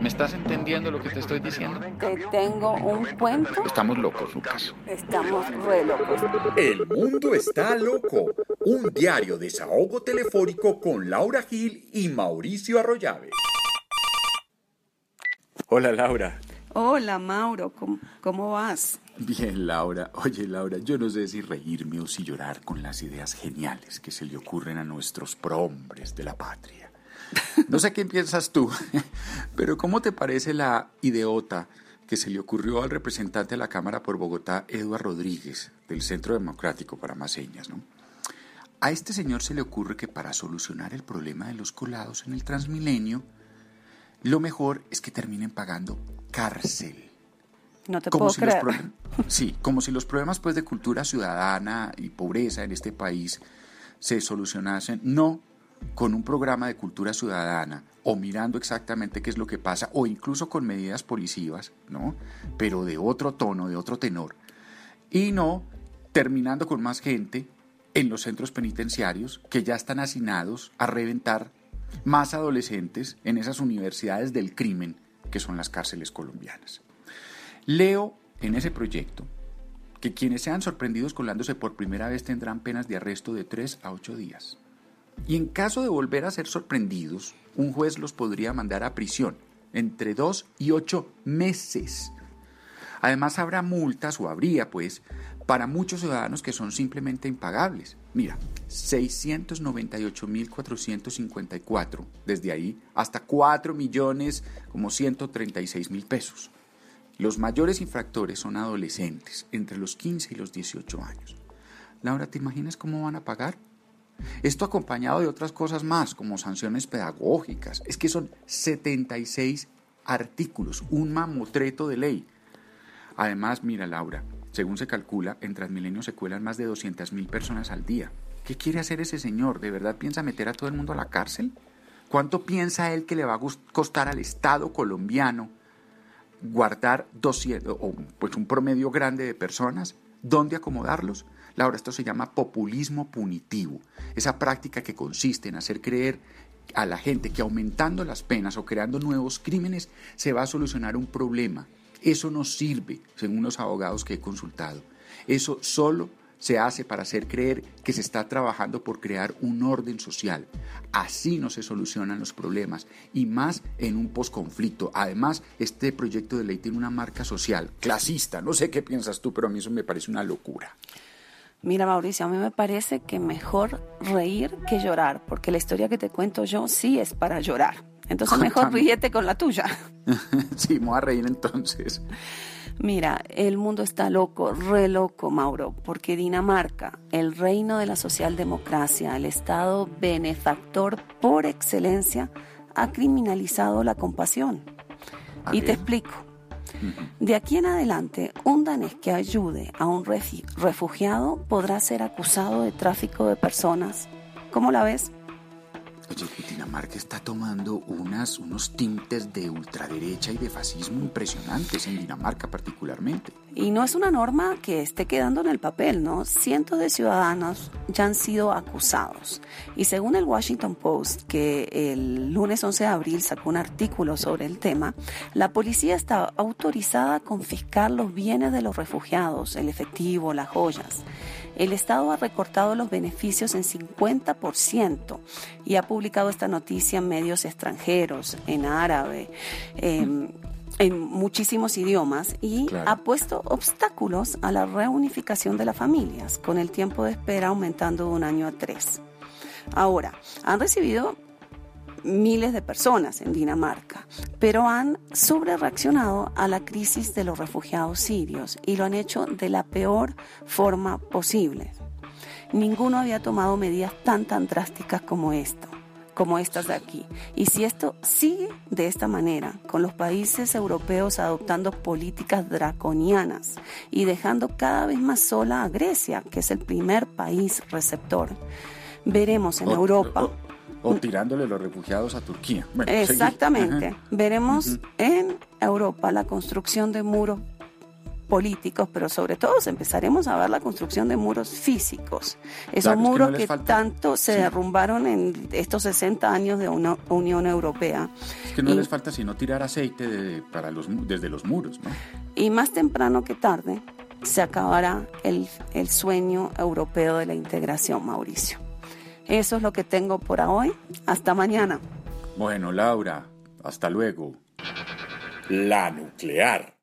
¿Me estás entendiendo lo que te estoy diciendo? Te tengo un cuento. Estamos locos, Lucas. Estamos re locos. El mundo está loco. Un diario desahogo telefónico con Laura Gil y Mauricio Arroyave. Hola, Laura. Hola, Mauro. ¿Cómo, cómo vas? Bien, Laura. Oye, Laura, yo no sé si reírme o si llorar con las ideas geniales que se le ocurren a nuestros prohombres de la patria. No sé qué piensas tú, pero ¿cómo te parece la ideota que se le ocurrió al representante de la Cámara por Bogotá, Eduardo Rodríguez, del Centro Democrático para Más Señas, ¿no? A este señor se le ocurre que para solucionar el problema de los colados en el Transmilenio, lo mejor es que terminen pagando cárcel. No te puedo creer. sí, como si los problemas pues de cultura ciudadana y pobreza en este país se solucionasen no con un programa de cultura ciudadana o mirando exactamente qué es lo que pasa o incluso con medidas policivas, ¿no? Pero de otro tono, de otro tenor. Y no terminando con más gente en los centros penitenciarios que ya están hacinados a reventar más adolescentes en esas universidades del crimen que son las cárceles colombianas. Leo en ese proyecto que quienes sean sorprendidos colándose por primera vez tendrán penas de arresto de 3 a 8 días. Y en caso de volver a ser sorprendidos, un juez los podría mandar a prisión entre 2 y 8 meses. Además habrá multas, o habría pues, para muchos ciudadanos que son simplemente impagables. Mira, 698.454, desde ahí hasta 4 millones como 136 mil pesos. Los mayores infractores son adolescentes, entre los 15 y los 18 años. Laura, ¿te imaginas cómo van a pagar? Esto acompañado de otras cosas más, como sanciones pedagógicas. Es que son 76 artículos, un mamotreto de ley. Además, mira, Laura, según se calcula, en Transmilenio se cuelan más de 200.000 personas al día. ¿Qué quiere hacer ese señor? ¿De verdad piensa meter a todo el mundo a la cárcel? ¿Cuánto piensa él que le va a costar al Estado colombiano guardar 200, o pues un promedio grande de personas, ¿dónde acomodarlos? Laura, esto se llama populismo punitivo, esa práctica que consiste en hacer creer a la gente que aumentando las penas o creando nuevos crímenes se va a solucionar un problema. Eso no sirve, según los abogados que he consultado. Eso solo se hace para hacer creer que se está trabajando por crear un orden social. Así no se solucionan los problemas y más en un posconflicto. Además, este proyecto de ley tiene una marca social, clasista. No sé qué piensas tú, pero a mí eso me parece una locura. Mira, Mauricio, a mí me parece que mejor reír que llorar, porque la historia que te cuento yo sí es para llorar. Entonces mejor ríete con la tuya. sí, me voy a reír entonces. Mira, el mundo está loco, re loco, Mauro, porque Dinamarca, el reino de la socialdemocracia, el Estado benefactor por excelencia, ha criminalizado la compasión. y te explico. De aquí en adelante, un danés que ayude a un refugiado podrá ser acusado de tráfico de personas. ¿Cómo la ves? Oye, Dinamarca está tomando unas, unos tintes de ultraderecha y de fascismo impresionantes, en Dinamarca particularmente. Y no es una norma que esté quedando en el papel, ¿no? Cientos de ciudadanos ya han sido acusados. Y según el Washington Post, que el lunes 11 de abril sacó un artículo sobre el tema, la policía está autorizada a confiscar los bienes de los refugiados, el efectivo, las joyas. El Estado ha recortado los beneficios en 50% y ha publicado esta noticia en medios extranjeros, en árabe. Em, en muchísimos idiomas y ha puesto obstáculos a la reunificación de las familias, con el tiempo de espera aumentando de un año a tres. Ahora, han recibido miles de personas en Dinamarca, pero han sobrereaccionado a la crisis de los refugiados sirios y lo han hecho de la peor forma posible. Ninguno había tomado medidas tan tan drásticas como esto como estas de aquí. Y si esto sigue de esta manera, con los países europeos adoptando políticas draconianas y dejando cada vez más sola a Grecia, que es el primer país receptor, veremos en Europa... O tirándole los refugiados a Turquía. Exactamente. Veremos en Europa la construcción de muros políticos, pero sobre todo empezaremos a ver la construcción de muros físicos. Esos Claro, es que muros no que, tanto se sí. derrumbaron en estos 60 años de una Unión Europea. Es que no Y- les falta sino tirar aceite de- para los, desde los muros, ¿no? Y más temprano que tarde se acabará el, el sueño europeo de la integración, Mauricio. Eso es lo que tengo por hoy. Hasta mañana. Bueno, Laura, hasta luego. La nuclear.